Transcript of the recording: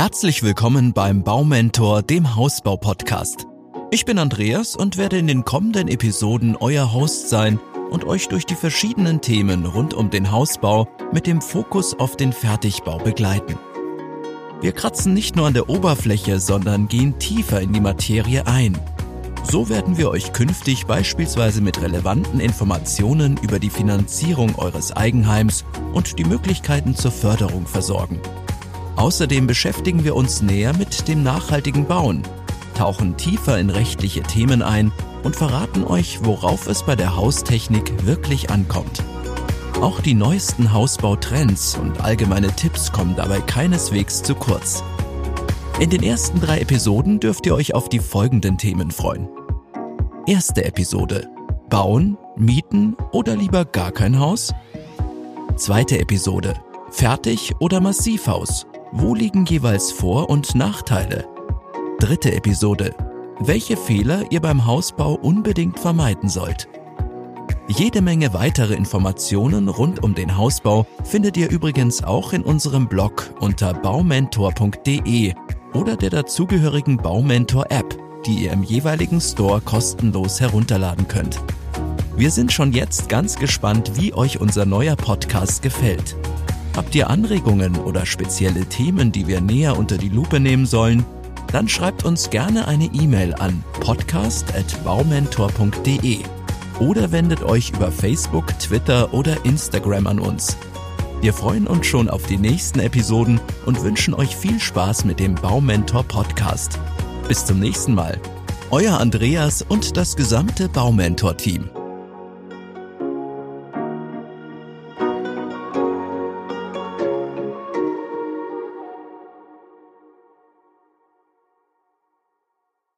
Herzlich willkommen beim Baumentor, dem Hausbau-Podcast. Ich bin Andreas und werde in den kommenden Episoden euer Host sein und euch durch die verschiedenen Themen rund um den Hausbau mit dem Fokus auf den Fertigbau begleiten. Wir kratzen nicht nur an der Oberfläche, sondern gehen tiefer in die Materie ein. So werden wir euch künftig beispielsweise mit relevanten Informationen über die Finanzierung eures Eigenheims und die Möglichkeiten zur Förderung versorgen. Außerdem beschäftigen wir uns näher mit dem nachhaltigen Bauen, tauchen tiefer in rechtliche Themen ein und verraten euch, worauf es bei der Haustechnik wirklich ankommt. Auch die neuesten Hausbautrends und allgemeine Tipps kommen dabei keineswegs zu kurz. In den ersten drei Episoden dürft ihr euch auf die folgenden Themen freuen. Erste Episode. Bauen, mieten oder lieber gar kein Haus? Zweite Episode. Fertig oder Massivhaus? Wo liegen jeweils Vor- und Nachteile? Dritte Episode. Welche Fehler ihr beim Hausbau unbedingt vermeiden sollt. Jede Menge weitere Informationen rund um den Hausbau findet ihr übrigens auch in unserem Blog unter baumentor.de oder der dazugehörigen Baumentor-App, die ihr im jeweiligen Store kostenlos herunterladen könnt. Wir sind schon jetzt ganz gespannt, wie euch unser neuer Podcast gefällt. Habt ihr Anregungen oder spezielle Themen, die wir näher unter die Lupe nehmen sollen? Dann schreibt uns gerne eine E-Mail an podcast.baumentor.de oder wendet euch über Facebook, Twitter oder Instagram an uns. Wir freuen uns schon auf die nächsten Episoden und wünschen euch viel Spaß mit dem Baumentor Podcast. Bis zum nächsten Mal. Euer Andreas und das gesamte Baumentor-Team.